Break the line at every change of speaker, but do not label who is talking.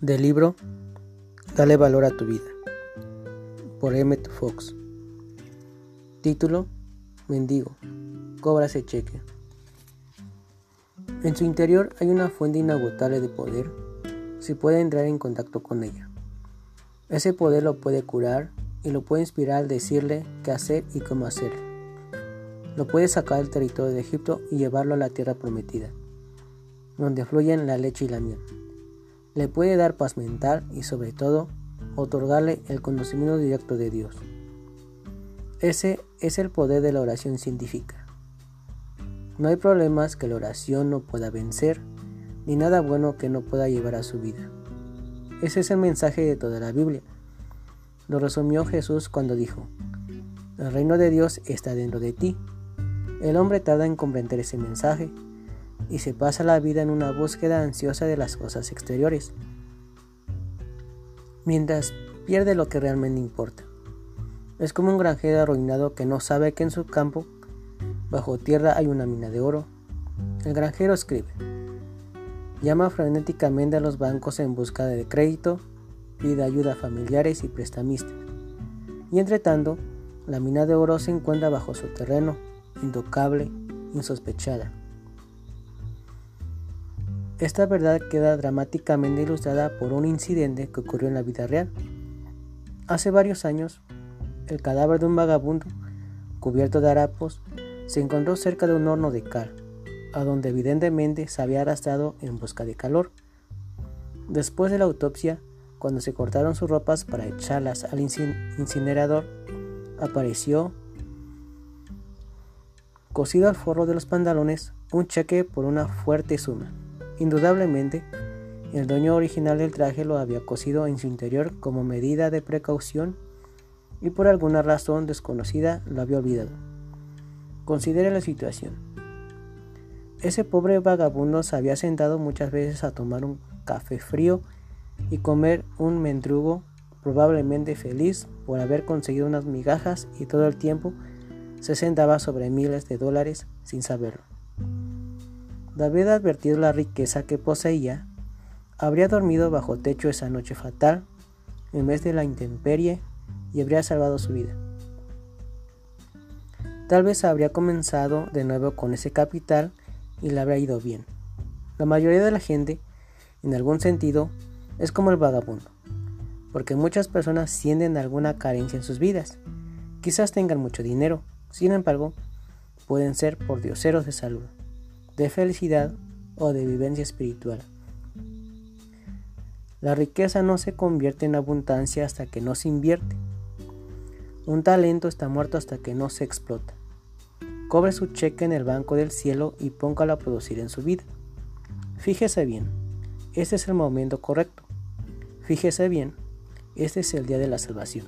Del libro Dale valor a tu vida por Emmett Fox. Título Mendigo. Cobra ese cheque. En su interior hay una fuente inagotable de poder si puede entrar en contacto con ella. Ese poder lo puede curar y lo puede inspirar al decirle qué hacer y cómo hacer. Lo puede sacar del territorio de Egipto y llevarlo a la tierra prometida, donde fluyen la leche y la miel le puede dar paz mental y sobre todo otorgarle el conocimiento directo de Dios. Ese es el poder de la oración científica. No hay problemas que la oración no pueda vencer, ni nada bueno que no pueda llevar a su vida. Ese es el mensaje de toda la Biblia. Lo resumió Jesús cuando dijo, el reino de Dios está dentro de ti. El hombre tarda en comprender ese mensaje y se pasa la vida en una búsqueda ansiosa de las cosas exteriores, mientras pierde lo que realmente importa. Es como un granjero arruinado que no sabe que en su campo, bajo tierra, hay una mina de oro. El granjero escribe, llama frenéticamente a los bancos en busca de crédito, pide ayuda a familiares y prestamistas. Y entre tanto, la mina de oro se encuentra bajo su terreno, intocable, insospechada. Esta verdad queda dramáticamente ilustrada por un incidente que ocurrió en la vida real. Hace varios años, el cadáver de un vagabundo, cubierto de harapos, se encontró cerca de un horno de cal, a donde evidentemente se había arrastrado en busca de calor. Después de la autopsia, cuando se cortaron sus ropas para echarlas al incinerador, apareció, cosido al forro de los pantalones, un cheque por una fuerte suma. Indudablemente, el dueño original del traje lo había cosido en su interior como medida de precaución y por alguna razón desconocida lo había olvidado. Considere la situación. Ese pobre vagabundo se había sentado muchas veces a tomar un café frío y comer un mendrugo, probablemente feliz por haber conseguido unas migajas y todo el tiempo se sentaba sobre miles de dólares sin saberlo. David advertido la riqueza que poseía, habría dormido bajo techo esa noche fatal, en vez de la intemperie, y habría salvado su vida. Tal vez habría comenzado de nuevo con ese capital y le habría ido bien. La mayoría de la gente, en algún sentido, es como el vagabundo, porque muchas personas sienten alguna carencia en sus vidas. Quizás tengan mucho dinero, sin embargo, pueden ser por dioseros de salud de felicidad o de vivencia espiritual. La riqueza no se convierte en abundancia hasta que no se invierte. Un talento está muerto hasta que no se explota. Cobre su cheque en el banco del cielo y póngalo a producir en su vida. Fíjese bien, este es el momento correcto. Fíjese bien, este es el día de la salvación.